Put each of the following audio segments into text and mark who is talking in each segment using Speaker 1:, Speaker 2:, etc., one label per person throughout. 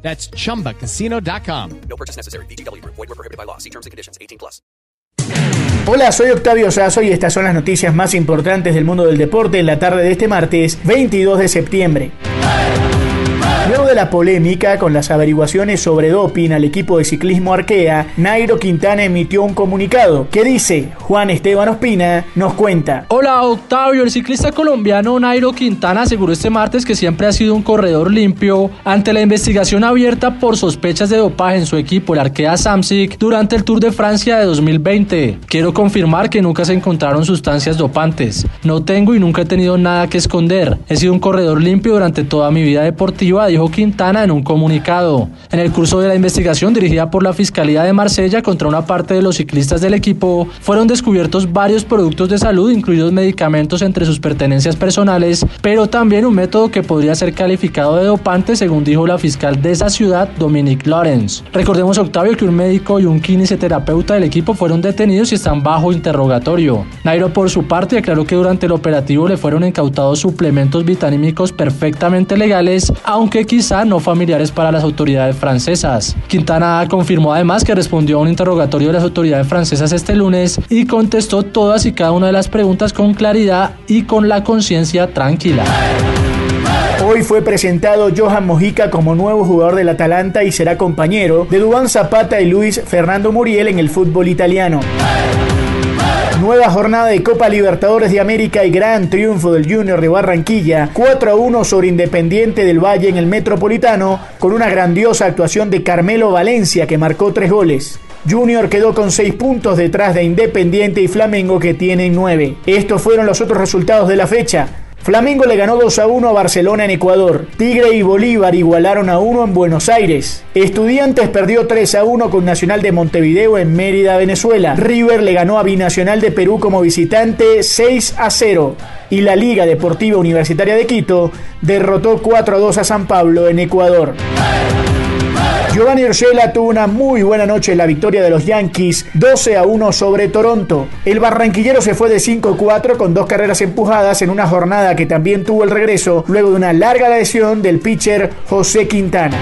Speaker 1: That's chumbacasino.com.
Speaker 2: No purchase necessary. BGW. Void were prohibited by law. See terms and conditions. 18 plus.
Speaker 3: Hola, soy Octavio Sazo y estas son las noticias más importantes del mundo del deporte en la tarde de este martes 22 de septiembre. Luego de la polémica con las averiguaciones sobre doping al equipo de ciclismo Arkea, Nairo Quintana emitió un comunicado que dice, Juan Esteban Ospina nos cuenta.
Speaker 4: Hola Octavio, el ciclista colombiano Nairo Quintana aseguró este martes que siempre ha sido un corredor limpio ante la investigación abierta por sospechas de dopaje en su equipo, el Arkea Samsic, durante el Tour de Francia de 2020. Quiero confirmar que nunca se encontraron sustancias dopantes. No tengo y nunca he tenido nada que esconder. He sido un corredor limpio durante toda mi vida deportiva, dijo Quintana en un comunicado. En el curso de la investigación dirigida por la Fiscalía de Marsella contra una parte de los ciclistas del equipo, fueron descubiertos varios productos de salud, incluidos medicamentos entre sus pertenencias personales, pero también un método que podría ser calificado de dopante, según dijo la fiscal de esa ciudad, Dominique Lawrence. Recordemos, Octavio, que un médico y un kinesioterapeuta del equipo fueron detenidos y están bajo interrogatorio. Nairo, por su parte, aclaró que durante el operativo le fueron incautados suplementos vitamínicos perfectamente legales, aunque quizá no familiares para las autoridades francesas. Quintana confirmó además que respondió a un interrogatorio de las autoridades francesas este lunes y contestó todas y cada una de las preguntas con claridad y con la conciencia tranquila.
Speaker 3: Hoy fue presentado Johan Mojica como nuevo jugador del Atalanta y será compañero de Dubán Zapata y Luis Fernando Muriel en el fútbol italiano. Nueva jornada de Copa Libertadores de América y gran triunfo del Junior de Barranquilla, 4 a 1 sobre Independiente del Valle en el Metropolitano, con una grandiosa actuación de Carmelo Valencia que marcó tres goles. Junior quedó con 6 puntos detrás de Independiente y Flamengo que tienen 9. Estos fueron los otros resultados de la fecha. Flamengo le ganó 2 a 1 a Barcelona en Ecuador. Tigre y Bolívar igualaron a 1 en Buenos Aires. Estudiantes perdió 3 a 1 con Nacional de Montevideo en Mérida, Venezuela. River le ganó a Binacional de Perú como visitante 6 a 0. Y la Liga Deportiva Universitaria de Quito derrotó 4 a 2 a San Pablo en Ecuador. Giovanni Urshela tuvo una muy buena noche en la victoria de los Yankees 12 a 1 sobre Toronto. El barranquillero se fue de 5-4 con dos carreras empujadas en una jornada que también tuvo el regreso luego de una larga lesión del pitcher José Quintana.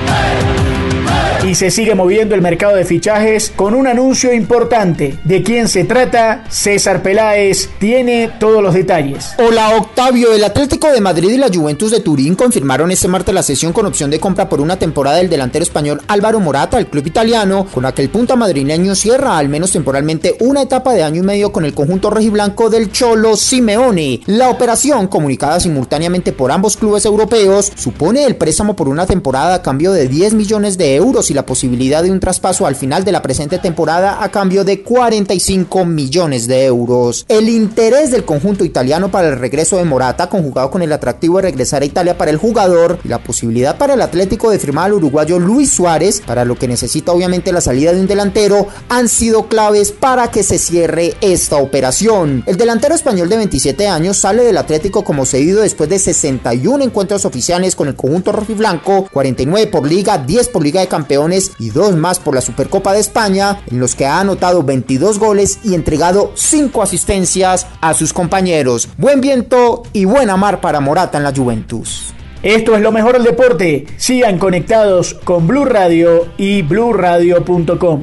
Speaker 3: Y se sigue moviendo el mercado de fichajes con un anuncio importante. ¿De quién se trata? César Peláez tiene todos los detalles.
Speaker 5: Hola Octavio, el Atlético de Madrid y la Juventus de Turín confirmaron este martes la sesión con opción de compra por una temporada del delantero español Álvaro Morata al club italiano, con la que punta madrileño cierra al menos temporalmente una etapa de año y medio con el conjunto rojiblanco del Cholo Simeone. La operación, comunicada simultáneamente por ambos clubes europeos, supone el préstamo por una temporada a cambio de 10 millones de euros y la posibilidad de un traspaso al final de la presente temporada a cambio de 45 millones de euros. El interés del conjunto italiano para el regreso de Morata, conjugado con el atractivo de regresar a Italia para el jugador y la posibilidad para el Atlético de firmar al uruguayo Luis Suárez, para lo que necesita obviamente la salida de un delantero, han sido claves para que se cierre esta operación. El delantero español de 27 años sale del Atlético como cedido después de 61 encuentros oficiales con el conjunto rojiblanco, 49 por liga, 10 por liga de campeones y dos más por la Supercopa de España, en los que ha anotado 22 goles y entregado 5 asistencias a sus compañeros. Buen viento y buena mar para Morata en la Juventus.
Speaker 3: Esto es lo mejor del deporte. Sigan conectados con Blue Radio y bluradio.com.